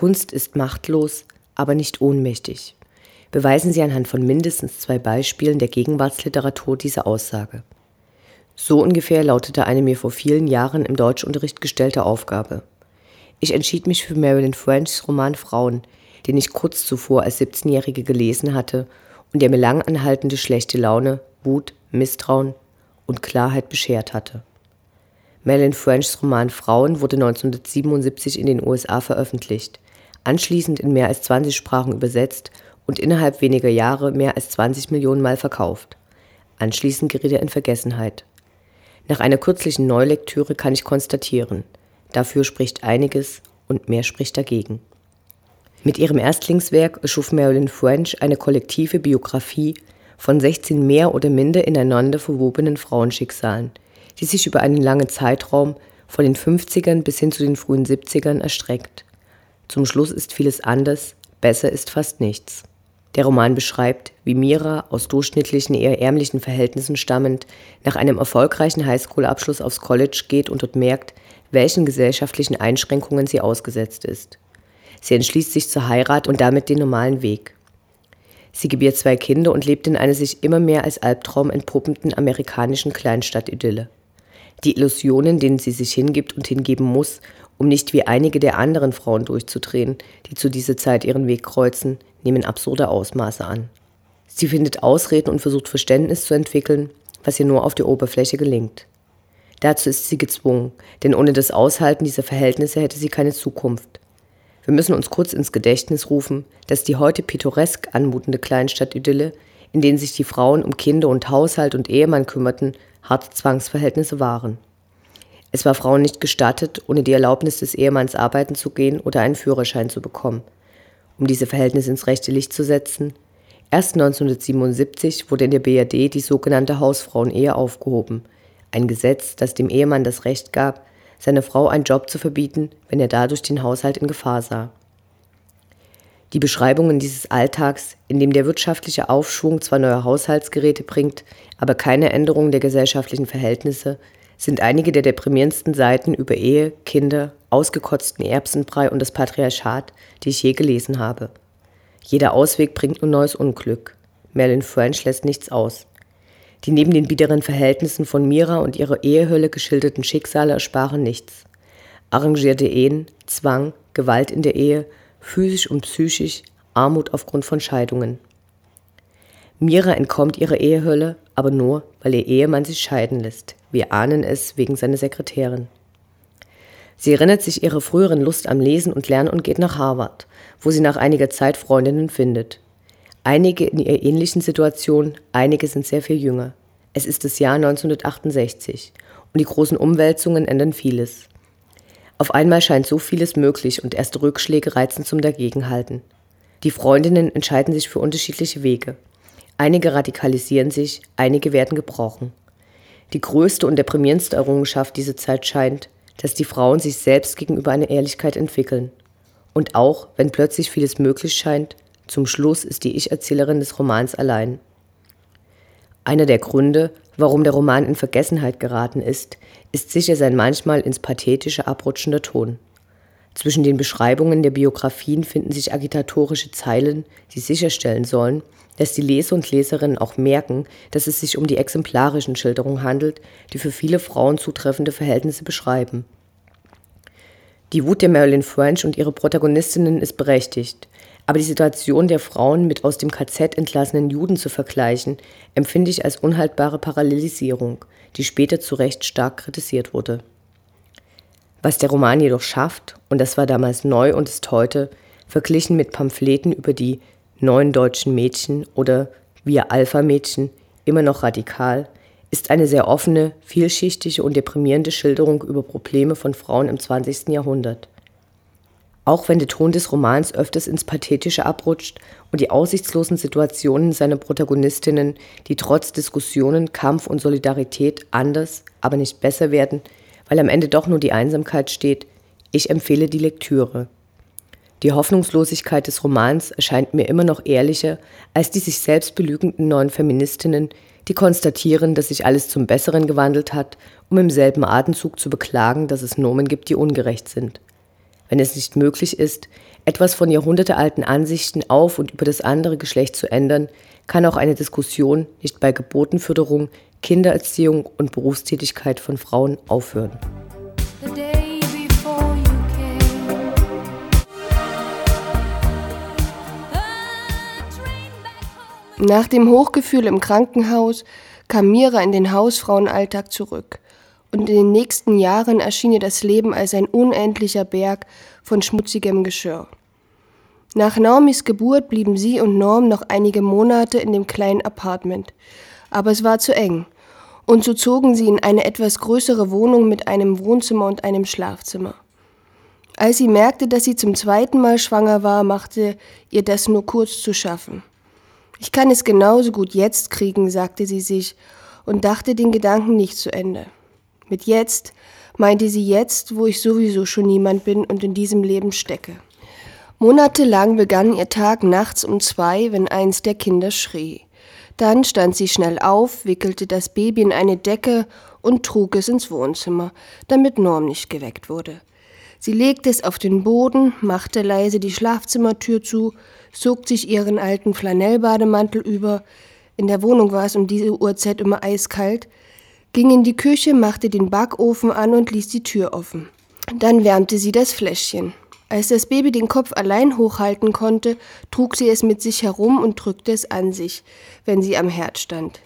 Kunst ist machtlos, aber nicht ohnmächtig. Beweisen Sie anhand von mindestens zwei Beispielen der Gegenwartsliteratur diese Aussage. So ungefähr lautete eine mir vor vielen Jahren im Deutschunterricht gestellte Aufgabe. Ich entschied mich für Marilyn Frenchs Roman Frauen, den ich kurz zuvor als 17-Jährige gelesen hatte und der mir langanhaltende schlechte Laune, Wut, Misstrauen und Klarheit beschert hatte. Marilyn Frenchs Roman Frauen wurde 1977 in den USA veröffentlicht, anschließend in mehr als 20 Sprachen übersetzt und innerhalb weniger Jahre mehr als 20 Millionen Mal verkauft. Anschließend geriet er in Vergessenheit. Nach einer kürzlichen Neulektüre kann ich konstatieren, dafür spricht einiges und mehr spricht dagegen. Mit ihrem Erstlingswerk schuf Marilyn French eine kollektive Biografie von 16 mehr oder minder ineinander verwobenen Frauenschicksalen, die sich über einen langen Zeitraum von den 50ern bis hin zu den frühen 70ern erstreckt. Zum Schluss ist vieles anders, besser ist fast nichts. Der Roman beschreibt, wie Mira, aus durchschnittlichen, eher ärmlichen Verhältnissen stammend, nach einem erfolgreichen Highschool-Abschluss aufs College geht und dort merkt, welchen gesellschaftlichen Einschränkungen sie ausgesetzt ist. Sie entschließt sich zur Heirat und damit den normalen Weg. Sie gebiert zwei Kinder und lebt in einer sich immer mehr als Albtraum entpuppenden amerikanischen Kleinstadtidylle. Die Illusionen, denen sie sich hingibt und hingeben muss, um nicht wie einige der anderen Frauen durchzudrehen, die zu dieser Zeit ihren Weg kreuzen, nehmen absurde Ausmaße an. Sie findet Ausreden und versucht Verständnis zu entwickeln, was ihr nur auf der Oberfläche gelingt. Dazu ist sie gezwungen, denn ohne das Aushalten dieser Verhältnisse hätte sie keine Zukunft. Wir müssen uns kurz ins Gedächtnis rufen, dass die heute pittoresk anmutende Kleinstadtidylle, in denen sich die Frauen um Kinder und Haushalt und Ehemann kümmerten, harte Zwangsverhältnisse waren. Es war Frauen nicht gestattet, ohne die Erlaubnis des Ehemanns arbeiten zu gehen oder einen Führerschein zu bekommen um diese Verhältnisse ins rechte Licht zu setzen. Erst 1977 wurde in der BRD die sogenannte Hausfrauenehe aufgehoben, ein Gesetz, das dem Ehemann das Recht gab, seiner Frau einen Job zu verbieten, wenn er dadurch den Haushalt in Gefahr sah. Die Beschreibungen dieses Alltags, in dem der wirtschaftliche Aufschwung zwar neue Haushaltsgeräte bringt, aber keine Änderung der gesellschaftlichen Verhältnisse, sind einige der deprimierendsten Seiten über Ehe, Kinder, ausgekotzten Erbsenbrei und das Patriarchat, die ich je gelesen habe. Jeder Ausweg bringt nur neues Unglück. Marilyn French lässt nichts aus. Die neben den biederen Verhältnissen von Mira und ihrer Ehehölle geschilderten Schicksale ersparen nichts. Arrangierte Ehen, Zwang, Gewalt in der Ehe, physisch und psychisch, Armut aufgrund von Scheidungen. Mira entkommt ihrer Ehehölle, aber nur, weil ihr Ehemann sich scheiden lässt. Wir ahnen es wegen seiner Sekretärin. Sie erinnert sich ihrer früheren Lust am Lesen und Lernen und geht nach Harvard, wo sie nach einiger Zeit Freundinnen findet. Einige in ihr ähnlichen Situationen, einige sind sehr viel jünger. Es ist das Jahr 1968 und die großen Umwälzungen ändern vieles. Auf einmal scheint so vieles möglich und erste Rückschläge reizen zum Dagegenhalten. Die Freundinnen entscheiden sich für unterschiedliche Wege. Einige radikalisieren sich, einige werden gebrochen. Die größte und deprimierendste Errungenschaft dieser Zeit scheint, dass die Frauen sich selbst gegenüber eine Ehrlichkeit entwickeln. Und auch, wenn plötzlich vieles möglich scheint, zum Schluss ist die Ich-Erzählerin des Romans allein. Einer der Gründe, warum der Roman in Vergessenheit geraten ist, ist sicher sein manchmal ins Pathetische abrutschender Ton. Zwischen den Beschreibungen der Biografien finden sich agitatorische Zeilen, die sicherstellen sollen, dass die Leser und Leserinnen auch merken, dass es sich um die exemplarischen Schilderungen handelt, die für viele Frauen zutreffende Verhältnisse beschreiben. Die Wut der Marilyn French und ihre Protagonistinnen ist berechtigt, aber die Situation der Frauen mit aus dem KZ entlassenen Juden zu vergleichen, empfinde ich als unhaltbare Parallelisierung, die später zu Recht stark kritisiert wurde. Was der Roman jedoch schafft, und das war damals neu und ist heute, verglichen mit Pamphleten über die neuen deutschen Mädchen oder wir Alpha-Mädchen immer noch radikal, ist eine sehr offene, vielschichtige und deprimierende Schilderung über Probleme von Frauen im 20. Jahrhundert. Auch wenn der Ton des Romans öfters ins Pathetische abrutscht und die aussichtslosen Situationen seiner Protagonistinnen, die trotz Diskussionen, Kampf und Solidarität anders, aber nicht besser werden, weil am Ende doch nur die Einsamkeit steht, ich empfehle die Lektüre. Die Hoffnungslosigkeit des Romans erscheint mir immer noch ehrlicher als die sich selbst belügenden neuen Feministinnen, die konstatieren, dass sich alles zum Besseren gewandelt hat, um im selben Atemzug zu beklagen, dass es Normen gibt, die ungerecht sind. wenn es nicht möglich ist, etwas von jahrhundertealten Ansichten auf und über das andere Geschlecht zu ändern, kann auch eine Diskussion nicht bei Geburtenförderung, Kindererziehung und Berufstätigkeit von Frauen aufhören. Nach dem Hochgefühl im Krankenhaus kam Mira in den Hausfrauenalltag zurück. Und in den nächsten Jahren erschien ihr das Leben als ein unendlicher Berg von schmutzigem Geschirr. Nach Normis Geburt blieben sie und Norm noch einige Monate in dem kleinen Apartment. Aber es war zu eng. Und so zogen sie in eine etwas größere Wohnung mit einem Wohnzimmer und einem Schlafzimmer. Als sie merkte, dass sie zum zweiten Mal schwanger war, machte ihr das nur kurz zu schaffen. Ich kann es genauso gut jetzt kriegen, sagte sie sich und dachte den Gedanken nicht zu Ende. Mit jetzt meinte sie jetzt, wo ich sowieso schon niemand bin und in diesem Leben stecke. Monatelang begann ihr Tag nachts um zwei, wenn eins der Kinder schrie. Dann stand sie schnell auf, wickelte das Baby in eine Decke und trug es ins Wohnzimmer, damit Norm nicht geweckt wurde. Sie legte es auf den Boden, machte leise die Schlafzimmertür zu, zog sich ihren alten Flanellbademantel über, in der Wohnung war es um diese Uhrzeit immer eiskalt, ging in die Küche, machte den Backofen an und ließ die Tür offen. Dann wärmte sie das Fläschchen. Als das Baby den Kopf allein hochhalten konnte, trug sie es mit sich herum und drückte es an sich, wenn sie am Herd stand.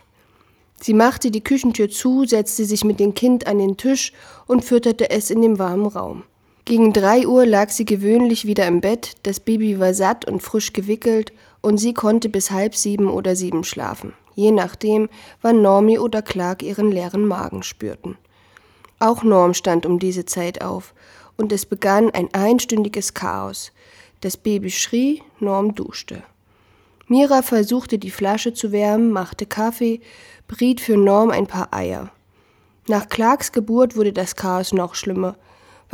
Sie machte die Küchentür zu, setzte sich mit dem Kind an den Tisch und fütterte es in dem warmen Raum. Gegen drei Uhr lag sie gewöhnlich wieder im Bett, das Baby war satt und frisch gewickelt und sie konnte bis halb sieben oder sieben schlafen, je nachdem, wann Normi oder Clark ihren leeren Magen spürten. Auch Norm stand um diese Zeit auf und es begann ein einstündiges Chaos. Das Baby schrie, Norm duschte. Mira versuchte die Flasche zu wärmen, machte Kaffee, briet für Norm ein paar Eier. Nach Clarks Geburt wurde das Chaos noch schlimmer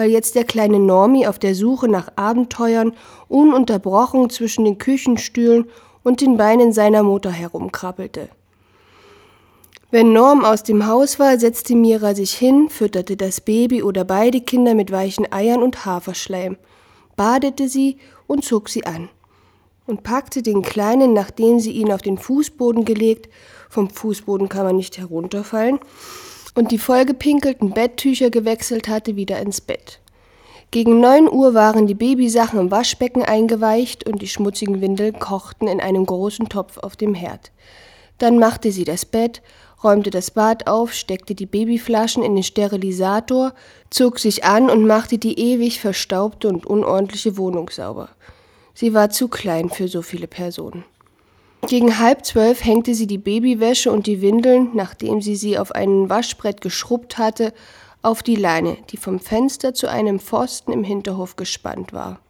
weil jetzt der kleine Normi auf der Suche nach Abenteuern ununterbrochen zwischen den Küchenstühlen und den Beinen seiner Mutter herumkrabbelte. Wenn Norm aus dem Haus war, setzte Mira sich hin, fütterte das Baby oder beide Kinder mit weichen Eiern und Haferschleim, badete sie und zog sie an und packte den Kleinen, nachdem sie ihn auf den Fußboden gelegt, vom Fußboden kann man nicht herunterfallen, und die vollgepinkelten Betttücher gewechselt hatte, wieder ins Bett. Gegen neun Uhr waren die Babysachen im Waschbecken eingeweicht und die schmutzigen Windeln kochten in einem großen Topf auf dem Herd. Dann machte sie das Bett, räumte das Bad auf, steckte die Babyflaschen in den Sterilisator, zog sich an und machte die ewig verstaubte und unordentliche Wohnung sauber. Sie war zu klein für so viele Personen. Gegen halb zwölf hängte sie die Babywäsche und die Windeln, nachdem sie sie auf ein Waschbrett geschrubbt hatte, auf die Leine, die vom Fenster zu einem Pfosten im Hinterhof gespannt war.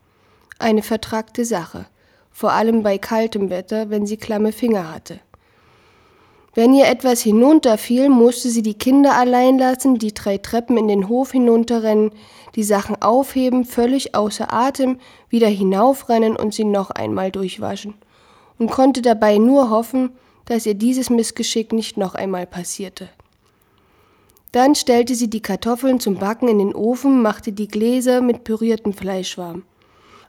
Eine vertragte Sache, vor allem bei kaltem Wetter, wenn sie klamme Finger hatte. Wenn ihr etwas hinunterfiel, musste sie die Kinder allein lassen, die drei Treppen in den Hof hinunterrennen, die Sachen aufheben, völlig außer Atem, wieder hinaufrennen und sie noch einmal durchwaschen und konnte dabei nur hoffen, dass ihr dieses Missgeschick nicht noch einmal passierte. Dann stellte sie die Kartoffeln zum Backen in den Ofen, machte die Gläser mit püriertem Fleisch warm.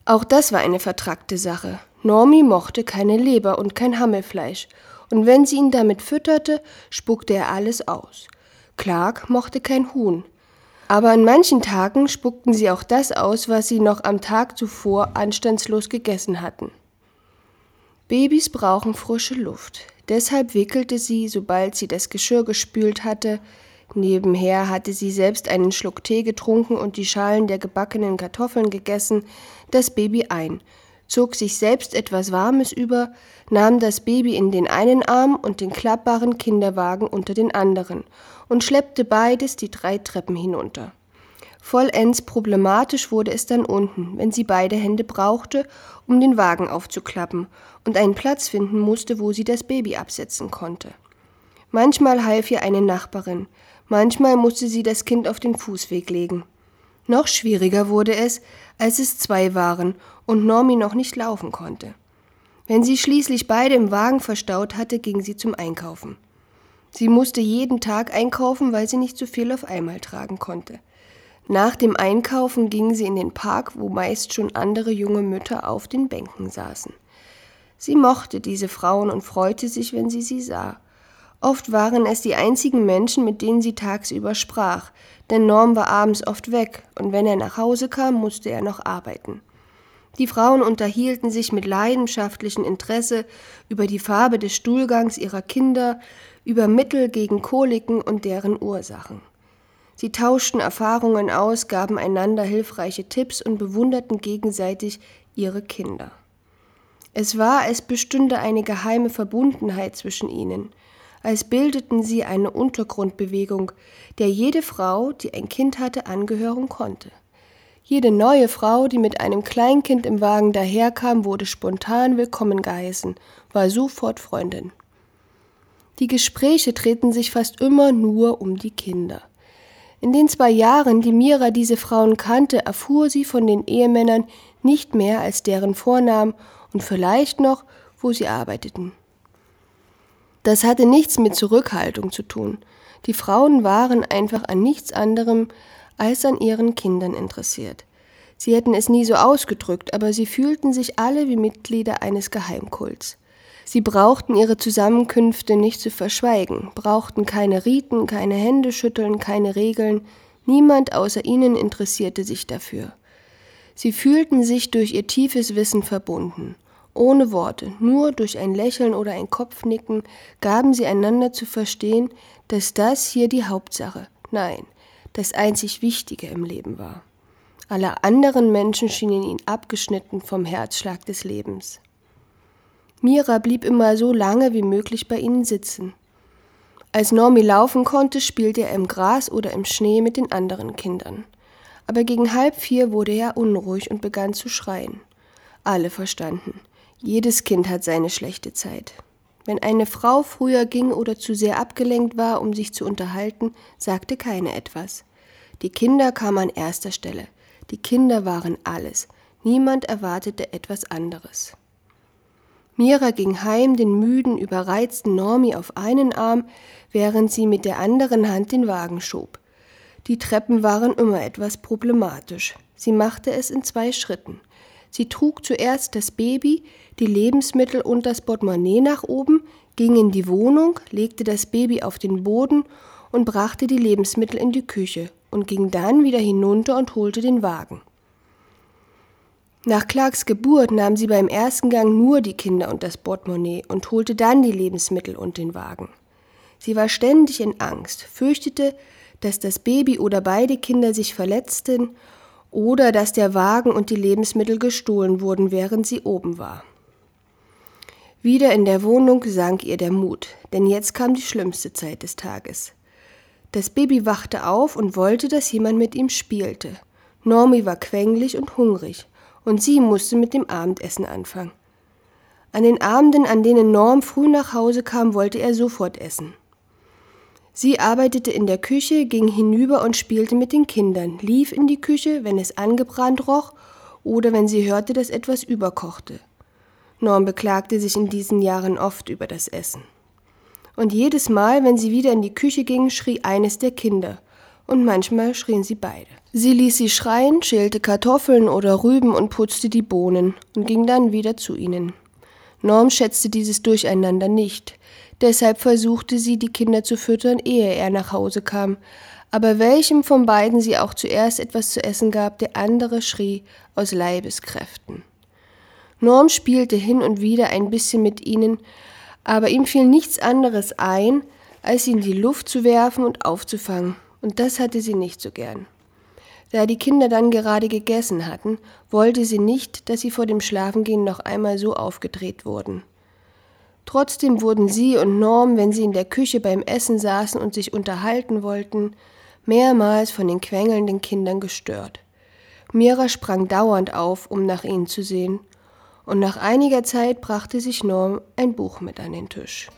Auch das war eine vertrackte Sache. Normi mochte keine Leber und kein Hammelfleisch, und wenn sie ihn damit fütterte, spuckte er alles aus. Clark mochte kein Huhn. Aber an manchen Tagen spuckten sie auch das aus, was sie noch am Tag zuvor anstandslos gegessen hatten. Babys brauchen frische Luft. Deshalb wickelte sie, sobald sie das Geschirr gespült hatte, nebenher hatte sie selbst einen Schluck Tee getrunken und die Schalen der gebackenen Kartoffeln gegessen, das Baby ein, zog sich selbst etwas Warmes über, nahm das Baby in den einen Arm und den klappbaren Kinderwagen unter den anderen und schleppte beides die drei Treppen hinunter. Vollends problematisch wurde es dann unten, wenn sie beide Hände brauchte, um den Wagen aufzuklappen und einen Platz finden musste, wo sie das Baby absetzen konnte. Manchmal half ihr eine Nachbarin, manchmal musste sie das Kind auf den Fußweg legen. Noch schwieriger wurde es, als es zwei waren und Normi noch nicht laufen konnte. Wenn sie schließlich beide im Wagen verstaut hatte, ging sie zum Einkaufen. Sie musste jeden Tag einkaufen, weil sie nicht so viel auf einmal tragen konnte. Nach dem Einkaufen ging sie in den Park, wo meist schon andere junge Mütter auf den Bänken saßen. Sie mochte diese Frauen und freute sich, wenn sie sie sah. Oft waren es die einzigen Menschen, mit denen sie tagsüber sprach, denn Norm war abends oft weg, und wenn er nach Hause kam, musste er noch arbeiten. Die Frauen unterhielten sich mit leidenschaftlichem Interesse über die Farbe des Stuhlgangs ihrer Kinder, über Mittel gegen Koliken und deren Ursachen. Sie tauschten Erfahrungen aus, gaben einander hilfreiche Tipps und bewunderten gegenseitig ihre Kinder. Es war, als bestünde eine geheime Verbundenheit zwischen ihnen, als bildeten sie eine Untergrundbewegung, der jede Frau, die ein Kind hatte, angehören konnte. Jede neue Frau, die mit einem Kleinkind im Wagen daherkam, wurde spontan willkommen geheißen, war sofort Freundin. Die Gespräche drehten sich fast immer nur um die Kinder. In den zwei Jahren, die Mira diese Frauen kannte, erfuhr sie von den Ehemännern nicht mehr als deren Vornamen und vielleicht noch, wo sie arbeiteten. Das hatte nichts mit Zurückhaltung zu tun. Die Frauen waren einfach an nichts anderem als an ihren Kindern interessiert. Sie hätten es nie so ausgedrückt, aber sie fühlten sich alle wie Mitglieder eines Geheimkults. Sie brauchten ihre Zusammenkünfte nicht zu verschweigen, brauchten keine Riten, keine Händeschütteln, keine Regeln, niemand außer ihnen interessierte sich dafür. Sie fühlten sich durch ihr tiefes Wissen verbunden. Ohne Worte, nur durch ein Lächeln oder ein Kopfnicken gaben sie einander zu verstehen, dass das hier die Hauptsache, nein, das einzig Wichtige im Leben war. Alle anderen Menschen schienen ihn abgeschnitten vom Herzschlag des Lebens. Mira blieb immer so lange wie möglich bei ihnen sitzen. Als Normi laufen konnte, spielte er im Gras oder im Schnee mit den anderen Kindern. Aber gegen halb vier wurde er unruhig und begann zu schreien. Alle verstanden. Jedes Kind hat seine schlechte Zeit. Wenn eine Frau früher ging oder zu sehr abgelenkt war, um sich zu unterhalten, sagte keine etwas. Die Kinder kamen an erster Stelle. Die Kinder waren alles. Niemand erwartete etwas anderes. Mira ging heim, den müden, überreizten Normi auf einen Arm, während sie mit der anderen Hand den Wagen schob. Die Treppen waren immer etwas problematisch. Sie machte es in zwei Schritten. Sie trug zuerst das Baby, die Lebensmittel und das Portemonnaie nach oben, ging in die Wohnung, legte das Baby auf den Boden und brachte die Lebensmittel in die Küche und ging dann wieder hinunter und holte den Wagen. Nach Clarks Geburt nahm sie beim ersten Gang nur die Kinder und das Portemonnaie und holte dann die Lebensmittel und den Wagen. Sie war ständig in Angst, fürchtete, dass das Baby oder beide Kinder sich verletzten oder dass der Wagen und die Lebensmittel gestohlen wurden, während sie oben war. Wieder in der Wohnung sank ihr der Mut, denn jetzt kam die schlimmste Zeit des Tages. Das Baby wachte auf und wollte, dass jemand mit ihm spielte. Normi war quengelig und hungrig, und sie musste mit dem Abendessen anfangen. An den Abenden, an denen Norm früh nach Hause kam, wollte er sofort essen. Sie arbeitete in der Küche, ging hinüber und spielte mit den Kindern, lief in die Küche, wenn es angebrannt roch oder wenn sie hörte, dass etwas überkochte. Norm beklagte sich in diesen Jahren oft über das Essen. Und jedes Mal, wenn sie wieder in die Küche ging, schrie eines der Kinder, und manchmal schrien sie beide. Sie ließ sie schreien, schälte Kartoffeln oder Rüben und putzte die Bohnen und ging dann wieder zu ihnen. Norm schätzte dieses Durcheinander nicht, Deshalb versuchte sie, die Kinder zu füttern, ehe er nach Hause kam. Aber welchem von beiden sie auch zuerst etwas zu essen gab, der andere schrie aus Leibeskräften. Norm spielte hin und wieder ein bisschen mit ihnen, aber ihm fiel nichts anderes ein, als sie in die Luft zu werfen und aufzufangen, und das hatte sie nicht so gern. Da die Kinder dann gerade gegessen hatten, wollte sie nicht, dass sie vor dem Schlafengehen noch einmal so aufgedreht wurden. Trotzdem wurden sie und Norm, wenn sie in der Küche beim Essen saßen und sich unterhalten wollten, mehrmals von den quengelnden Kindern gestört. Mira sprang dauernd auf, um nach ihnen zu sehen, und nach einiger Zeit brachte sich Norm ein Buch mit an den Tisch.